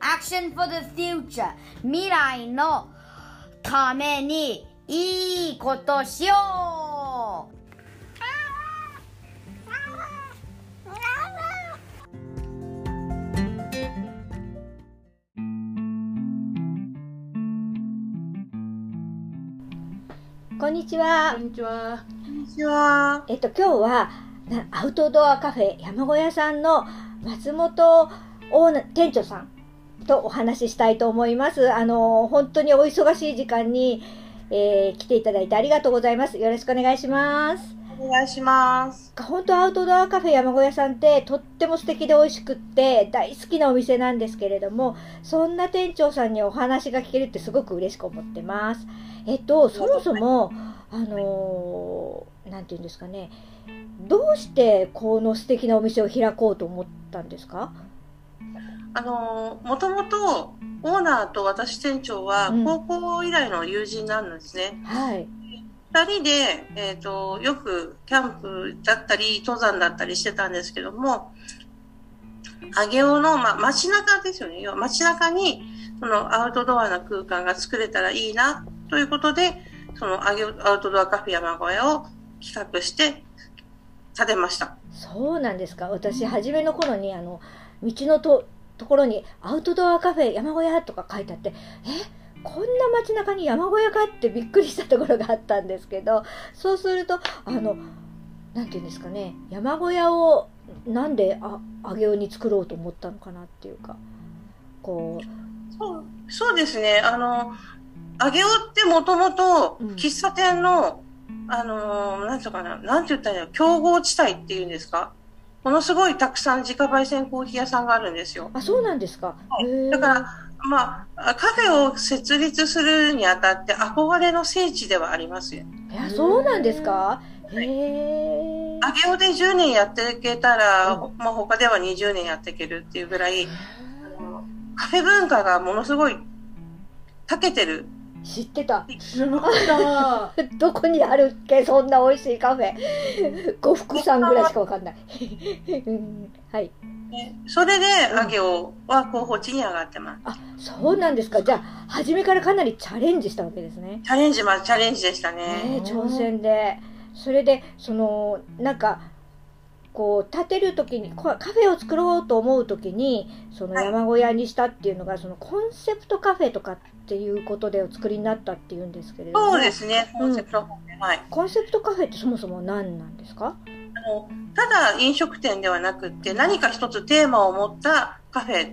Action for the future 未来のためにいいことしようこんにちはこん。にちは。こんにちは。えっと、今日は、なアウトドアカフェ山小屋さんの松本オーナ店長さんとお話ししたいと思います。あの、本当にお忙しい時間に、えー来ていただいてありがとうございます。よろしくお願いします。お願いします。本当アウトドアカフェ山小屋さんってとっても素敵で美味しくって大好きなお店なんですけれどもそんな店長さんにお話が聞けるってすごく嬉しく思ってます。えっとそもそもあのーなんて言うんですかねどうしてこの素敵なお店を開こうと思ったんですか？あの、もともとオーナーと私店長はうん高校以来の友人なんですね。はい。二人で、えっ、と、よくキャンプだったり、登山だったりしてたんですけども、上尾の、まあ、街中ですよね。街中に、そのアウトドアな空間が作れたらいいな、ということで、その上尾アウトドアカフェ山小屋を企画して、建てました。そうなんですか私初めの頃にあの道のとところにアウトドアカフェ山小屋とか書いてあってえこんな街中に山小屋かってびっくりしたところがあったんですけどそうするとあのなんていうんですかね山小屋をなんであ上尾に作ろうと思ったのかなっていうかこそうそうですね。あの、上尾ってもともとうん。喫茶店の、あの、なんていうのかな、なんて言ったらいいの、競合地帯っていうんですか？ものすごいたくさん自家焙煎コーヒー屋さんがあるんですよ。うあそうなんですか、だから、まあ、カフェを設立するにあたって憧れの聖地ではありますよ。いやそうなんですか？へえ上尾で10年やっていけたら、うまあ他では20年やっていけるっていうぐらい、カフェ文化がものすごい長けてる知ってた知らなかった。どこにあるっけ？そんな美味しいカフェ。呉服さんぐらいしかわかんない。うんはい。ねそれで、上尾は候補地に上がってます。あ、そうなんですか。じゃあ、初めからかなりチャレンジしたわけですね。チャレンジはチャレンジでしたねね。挑戦で。それで、その、なんか、こう、建てるときに、こカフェを作ろうと思うときに、その山小屋にしたっていうのが、そのコンセプトカフェとかっていうことでお作りになったっていうんですけれども。そうですね、コンセプト、はい。コンセプトカフェってそもそも何なんですか？あのただ飲食店ではなくって、何か一つテーマを持ったカフェ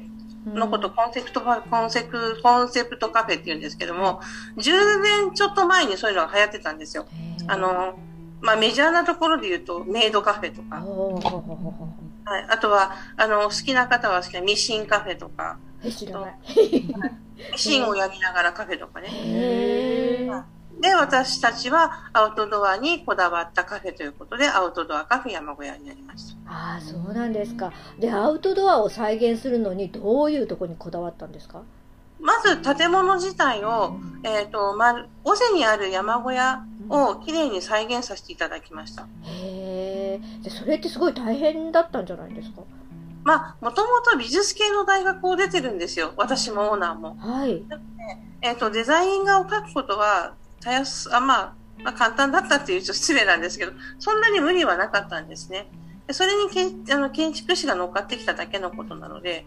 のこと、コンセプトカ、コンセプト、コンセプトカフェって言うんですけども、10年ちょっと前にそういうのが流行ってたんですよ。あの、まあ、メジャーなところで言うと、メイドカフェとか、はい、あとは、あの、好きな方は好きなミシンカフェとか、え知らない。ミ シンをやりながらカフェとかね。で、私たちはアウトドアにこだわったカフェということで、アウトドアカフェ山小屋になりました。ああそうなんですか。でアウトドアを再現するのにどういうところにこだわったんですか？まず建物自体を、えっ、と、ま、尾瀬にある山小屋をきれいに再現させていただきました。へえ。でそれってすごい大変だったんじゃないですか？まあ、もともと美術系の大学を出てるんですよ。私もオーナーも。はい。えっ、と、デザイン画を描くことは、たやす、あ、まあ、まあ、簡単だったっていうと失礼なんですけど、そんなに無理はなかったんですね。でそれにけんあの建築士が乗っかってきただけのことなので、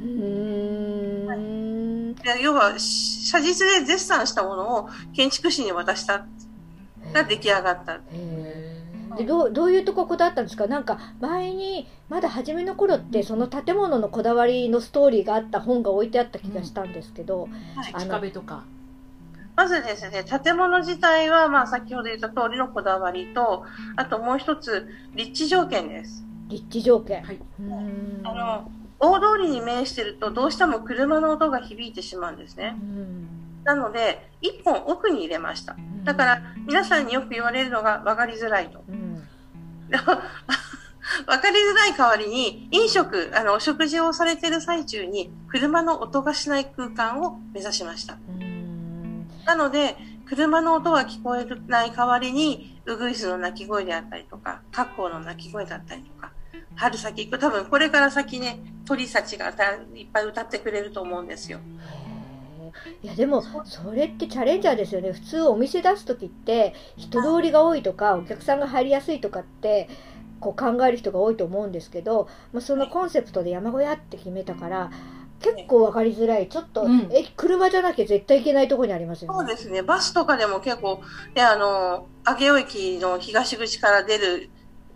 うーん。で要は、し写実で絶賛したものを建築士に渡したが出来上がった。へえ。でどうどういうとここだわったんですか？なんか前にまだ初めの頃ってその建物のこだわりのストーリーがあった本が置いてあった気がしたんですけど、あの壁とか。まずですね、建物自体は、まあ、先ほど言った通りのこだわりと、あともう一つ、立地条件です。立地条件。はい。うーんあの、大通りに面してると、どうしても車の音が響いてしまうんですねう。んなので、一本奥に入れました。だから、皆さんによく言われるのが分かりづらいと。分かりづらい代わりに、飲食、あの、お食事をされてる最中に、車の音がしない空間を目指しました。うんなので、車の音は聞こえない代わりに、ウグイスの鳴き声であったりとか、カッコウの鳴き声だったりとか、春先行く。多分これから先ね、鳥たちがたいっぱい歌ってくれると思うんですよ。いやでもそれってチャレンジャーですよね。普通お店出す時って人通りが多いとかお客さんが入りやすいとかってこう考える人が多いと思うんですけど、まあ、そのコンセプトで山小屋って決めたから結構分かりづらい。ちょっと、うん。え車じゃなきゃ絶対行けないところにありますよね。そうですね。バスとかでも結構、ね、あの、上尾駅の東口から出る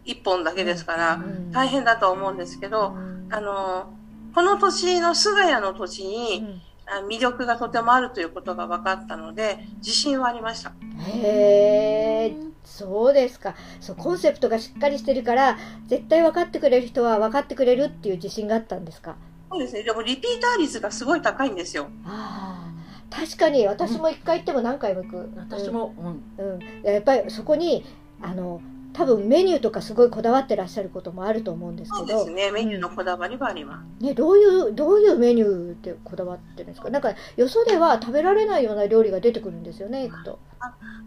一本だけですから、うん。大変だと思うんですけど、うん。あの、この土地の菅谷の土地に、魅力がとてもあるということが分かったので、自信はありました。へえそうですかそうコンセプトがしっかりしてるから絶対分かってくれる人は分かってくれるっていう自信があったんですか？そうですね。でもリピーター率がすごい高いんですよ。ああ確かに私も一回行っても何回も行く、私も、うん、うん、やっぱりそこにあの多分メニューとかすごいこだわってらっしゃることもあると思うんですけどそうですね。メニューのこだわりはあります。ね、どういうどういうメニューでこだわってるんですか？なんかよそでは食べられないような料理が出てくるんですよね行くと。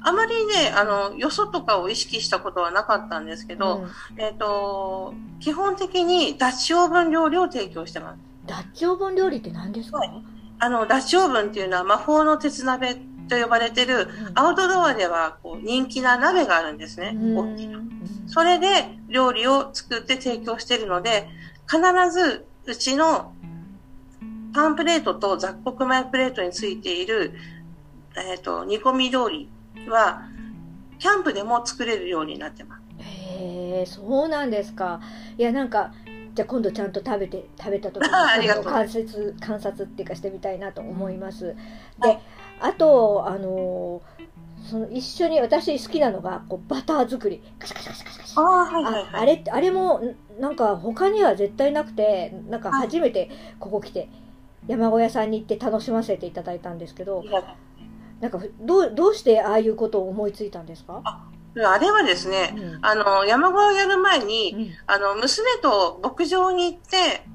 あまりね、あの、よそとかを意識したことはなかったんですけど、うんえっ、と、基本的にダッチオーブン料理を提供してます。ダッチオーブン料理って何ですか、はいあの、ダッチオーブンっていうのは魔法の鉄鍋と呼ばれてる、うん。アウトドアではこう人気な鍋があるんですね。うん。大きな。それで料理を作って提供しているので、必ずうちのパンプレートと雑穀米プレートについている、えっ、と、煮込み料理は、キャンプでも作れるようになってます。へえそうなんですか。いやなんかじゃあ今度ちゃんと食べて食べた時に観察観察っていうかしてみたいなと思います、はでいあとあのその一緒に私好きなのがこうバター作り。カシャカシャカシャカシャカシャああ、はいはいはい。ああれあれもんなんか他には絶対なくてなんか初めてここ来て山小屋さんに行って楽しませていただいたんですけどなんかどうどうしてああいうことを思いついたんですか、あれはですね、うん。あの、山小屋をやる前に、うん。あの、娘と牧場に行って、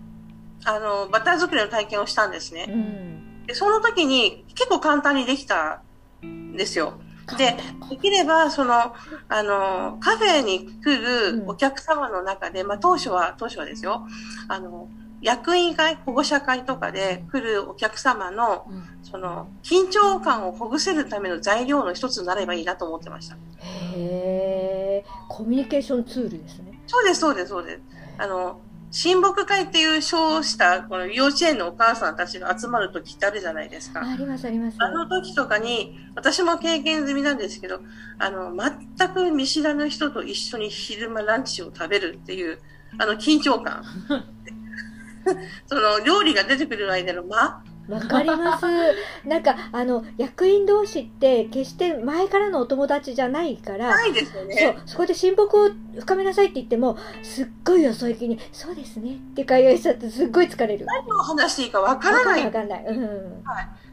あの、バター作りの体験をしたんですね。うんで、その時に結構簡単にできたんですよ。で、できれば、その、あの、カフェに来るお客様の中で、まあ当初は、当初はですよ、あの、役員会、保護者会とかで来るお客様の、その、緊張感をほぐせるための材料の一つになればいいなと思ってました。へえコミュニケーションツールですねそうです、そうです、そうです。あの、親睦会っていう称した、この幼稚園のお母さんたちが集まる時ってあるじゃないですか。あありますありますあの時とかに、私も経験済みなんですけど、あの、全く見知らぬ人と一緒に昼間ランチを食べるっていう、あの、緊張感。その、料理が出てくる間の間、わかります。なんかあの役員同士って決して前からのお友達じゃないからないですよそうね。そこで親睦を深めなさいって言ってもすっごいよそ行きに「そうですね」って会話しちゃってすっごい疲れる。何を話していいかわからない。わかんないわかんない。うん。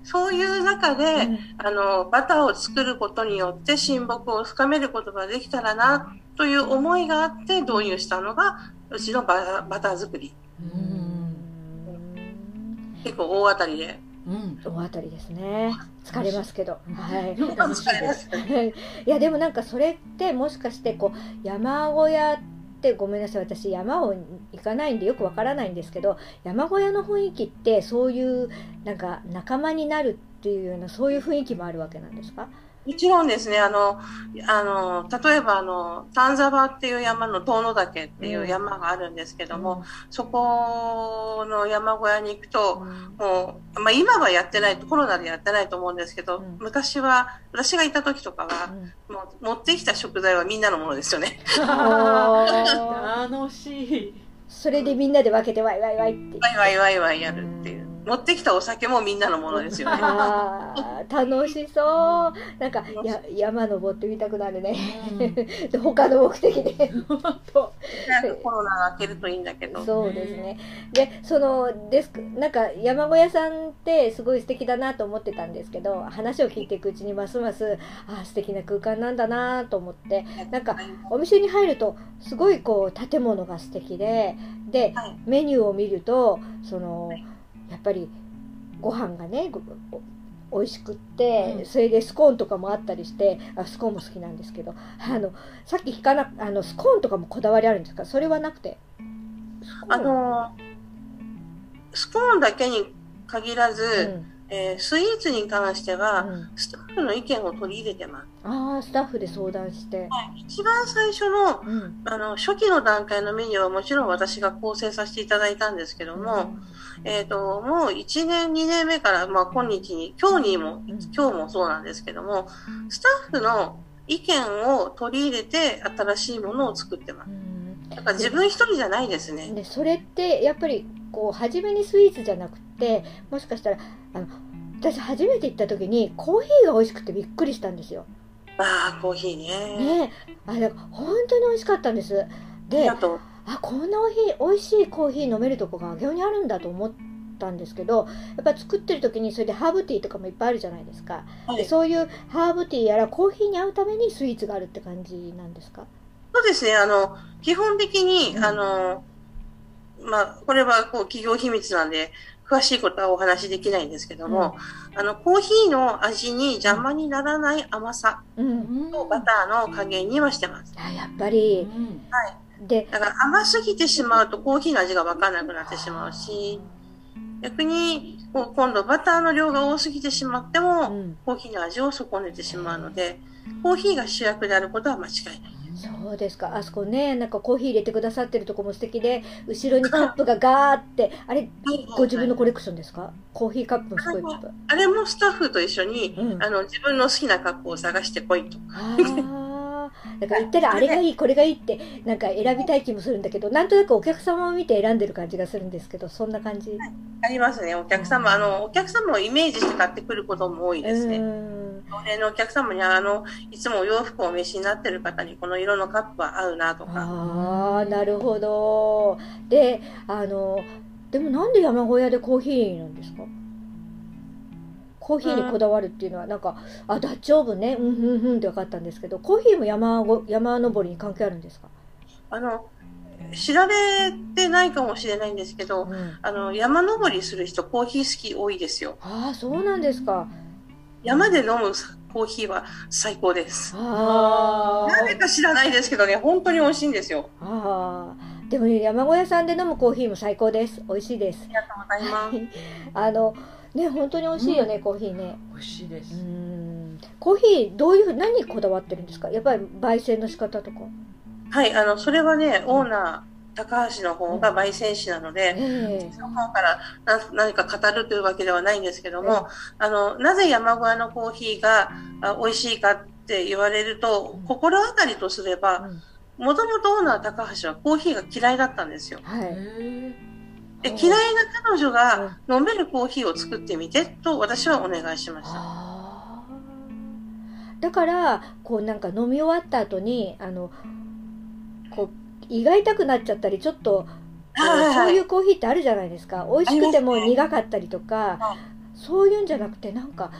そういう中で、うん。あの、バターを作ることによって親睦を深めることができたらな、という思いがあって導入したのが、うちのババター作り。結構大当たりで。うん。大当たりですね疲れますけどはい楽しいです。いやでもなんかそれってもしかしてこう山小屋ってごめんなさい私山を行かないんでよくわからないんですけど山小屋の雰囲気ってそういうなんか仲間になるっていうようなそういう雰囲気もあるわけなんですか？もちろんですね、あの、あの、例えばあの、丹沢っていう山の遠野岳っていう山があるんですけども、そこの山小屋に行くと、もう、まあ今はやってない、コロナでやってないと思うんですけど、うん。昔は、私がいた時とかは、もう持ってきた食材はみんなのものですよね。楽しい。それでみんなで分けてワイワイワイって。ワイワイワイワイやるっていう。持ってきたお酒もみんなのものですよね。楽しそう。なんかや山登ってみたくなるね。で 他の目的で。コロナが明けるといいんだけど。そうですね。で、そのデスク、なんか山小屋さんってすごい素敵だなと思ってたんですけど、話を聞いていくうちにますます、ああ、素敵な空間なんだなと思って、なんかお店に入ると、すごいこう建物が素敵で、で、はい。メニューを見ると、その、やっぱりご飯がね、美味しくって、うん。それでスコーンとかもあったりしてあスコーンも好きなんですけどあのさっき聞かなあのスコーンとかもこだわりあるんですか？それはなくて。あの、スコーンだけに限らず、えースイーツに関しては、うん。うんスタッフの意見を取り入れてます。ああスタッフで相談して、一番最初の、うん。あの、初期の段階のメニューはもちろん私が構成させていただいたんですけども、えっ、と、もう1年、2年目から、まあ、今日に、今日にも、うん。今日もそうなんですけども、スタッフの意見を取り入れて新しいものを作ってます。うん。だから自分一人じゃないですね。でそれってやっぱりこう初めにスイーツじゃなくてもしかしたらあの私初めて行った時にコーヒーが美味しくてびっくりしたんですよ。ああ、コーヒーね。ねあれ本当に美味しかったんです。ありでがとう。あこんなおい美味しいコーヒー飲めるとこが上尾にあるんだと思ったんですけどやっぱ作ってる時にそれでハーブティーとかもいっぱいあるじゃないですか、はい。でそういうハーブティーやらコーヒーに合うためにスイーツがあるって感じなんですか？そうですね。あの、基本的に、うんあの、まあ、これはこう企業秘密なんで、詳しいことはお話しできないんですけども、あの、コーヒーの味に邪魔にならない甘さうん。とバターの加減にはしてます。あやっぱり。でだから甘すぎてしまうとコーヒーの味がわからなくなってしまうし、逆に、こう今度バターの量が多すぎてしまってうも、ん。コーヒーの味を損ねてしまうので、コーヒーが主役であることは間違いない。そうですか。あそこねなんかコーヒー入れてくださってるとこも素敵で後ろにカップがガーってあれご自分のコレクションですか？コーヒーカップもすごいあれもスタッフと一緒に、うん。あの、自分の好きなカップを探してこいと。だから言ったらあれがいいこれがいいってなんか選びたい気もするんだけどなんとなくお客様を見て選んでる感じがするんですけどそんな感じ。ありますね、お客様。あの、お客様をイメージして買ってくることも多いですね。うーん常連のお客様に、あの、いつもお洋服をお召しになってる方に、この色のカップは合うなとか。ああなるほど。であのでもなんで山小屋でコーヒーなんですか？コーヒーにこだわるっていうのはなんかあダッチオーブンね。うんうんうんって分かったんですけどコーヒーも山ご山登りに関係あるんですか、あの、知られてないかもしれないんですけど、うん、あの、山登りする人、コーヒー好き多いですよ。ああそうなんですか山で飲むコーヒーは最高です。あなぜか知らないですけどね、本当に美味しいんですよ。ああでもね山小屋さんで飲むコーヒーも最高です。美味しいです。ありがとうございます。あのね本当に美味しいよね、コーヒーね。美味しいでうす。ん。コーヒーどういうふう何にこだわってるんですか？やっぱり焙煎の仕方とか。はい、あの、それはね、オーナー、高橋の方が焙煎士なので、ええ。その方からな何か語るというわけではないんですけども、あの、なぜ山小屋のコーヒーがあ美味しいかって言われると、心当たりとすれば、もともとオーナー高橋はコーヒーが嫌いだったんですよ。はい。へで嫌いな彼女が飲めるコーヒーを作ってみてと私はお願いしました。だからこうなんか飲み終わった後にあの胃が痛くなっちゃったりちょっとそういうコーヒーってあるじゃないですか。美味しくても苦かったりとか、はいそういうんじゃなくてなんか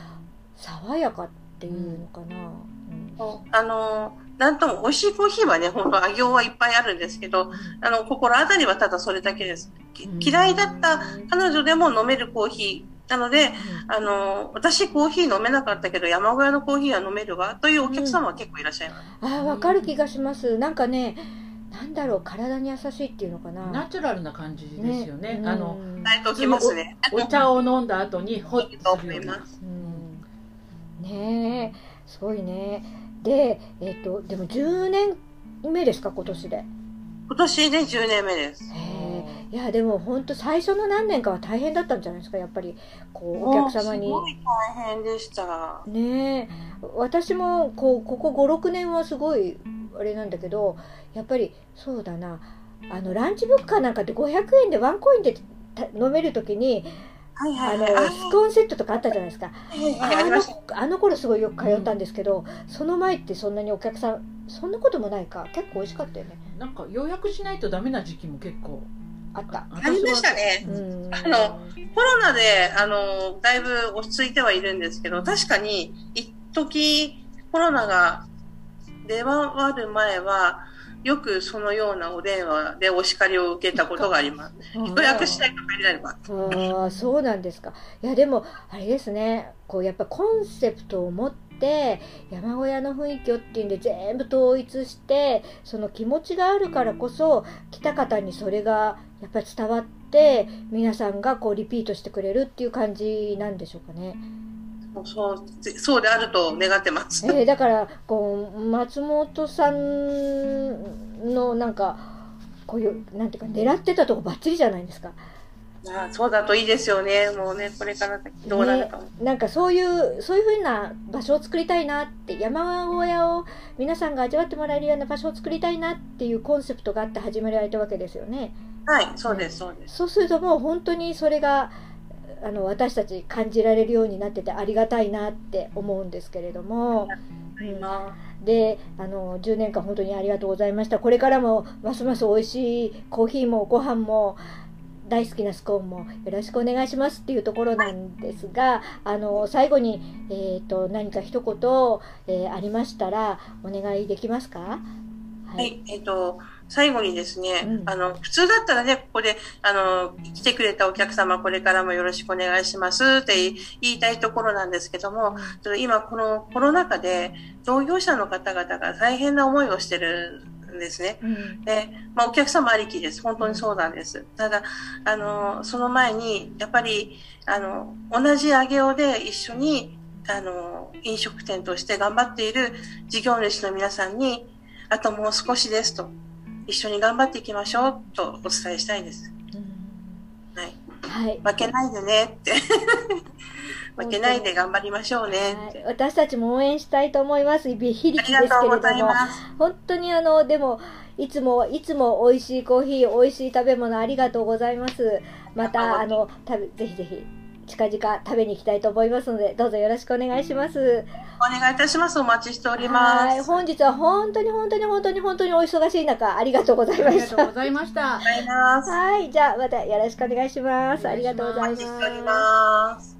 爽やかっていうのかな、うん。あの、なんとも美味しいコーヒーはね、本当あ行はいっぱいあるんですけど、あの、心当たりはただそれだけです。嫌いだった彼女でも飲めるコーヒー。なので、あの、私コーヒー飲めなかったけど、山小屋のコーヒーは飲めるわ、というお客様は結構いらっしゃいます。ああわかる気がします。なんかねなんだろう体に優しいっていうのかなナチュラルな感じですよね。うんあの、伝えておきますね。お茶を飲んだ後にホッととするような。うんねえすごいねでえっ、とでも10年目ですか今年で今年で10年目です。へえいやでも本当最初の何年かは大変だったんじゃないですかやっぱりこうお客様にすごい大変でした。ねえ私もこうここ56年はすごいあれなんだけどやっぱりそうだな。あのランチブッカーなんかって500円でワンコインでた飲める時にはいはあのいはい。スコーンセットとかあったじゃないですか。はいはい、ありました。あのあの頃すごいよく通ったんですけど、その前ってそんなにお客さんそんなこともないか。結構美味しかったよね。なんか予約しないとダメな時期も結構あった。あありましたね。うん。あのコロナで、あの、だいぶ落ち着いてはいるんですけど、確かに、一時コロナが出回る前は、よくそのようなお電話でお叱りを受けたことがあります。予約しないと入れない。ああそうなんですかいやでもあれですねこうやっぱコンセプトを持ってて山小屋の雰囲気をっていうんで全部統一してその気持ちがあるからこそ来た方にそれがやっぱり伝わって皆さんがこうリピートしてくれるっていう感じなんでしょうかね。そうそうであると願ってます。えーだからこう松本さんのなんかこういうなんていうか狙ってたとこばっちりじゃないですか。あそうだといいですよね。もうね、これから先どうなるかも。なんかそういうそういう風な場所を作りたいなって山小屋を皆さんが味わってもらえるような場所を作りたいなっていうコンセプトがあって始められたわけですよね。はい、そうです、そうです。そうするともう本当にそれがあの私たち感じられるようになっててありがたいなって思うんですけれども。今であの10年間本当にありがとうございました。これからもますます美味しいコーヒーもご飯も大好きなスコーンもよろしくお願いしますっていうところなんですがあの最後に、えー、と何か一言、えーありましたらお願いできますか？ははい、えっ、と、最後にですね、うんあの、普通だったらね、ここで、あの、来てくれたお客様、これからもよろしくお願いしますって言いたいところなんですけども、今このコロナ禍で、同業者の方々が大変な思いをしてるんですね。うんで、まあ、お客様ありきです。本当にそうなんです。ただ、あの、その前に、やっぱり、あの、同じ上尾で一緒に、あの、飲食店として頑張っている事業主の皆さんに、あともう少しですと、一緒に頑張っていきましょうとお伝えしたいです。うんはい。はい負けないでねって。負けないで頑張りましょうね。はい私たちも応援したいと思います。非力ですけれども。本当にあのでもいつもいつも美味しいコーヒー美味しい食べ物ありがとうございますまたあの食べぜひぜひ近々食べに行きたいと思いますのでどうぞよろしくお願いしますお願いいたします。お待ちしております。はい本日は本当に本当に本当に本当にお忙しい中ありがとうございましたありがとうございましたありがとうございます。はいじゃあまたよろしくお願いしますありがとうごおざい待ちしておりますます。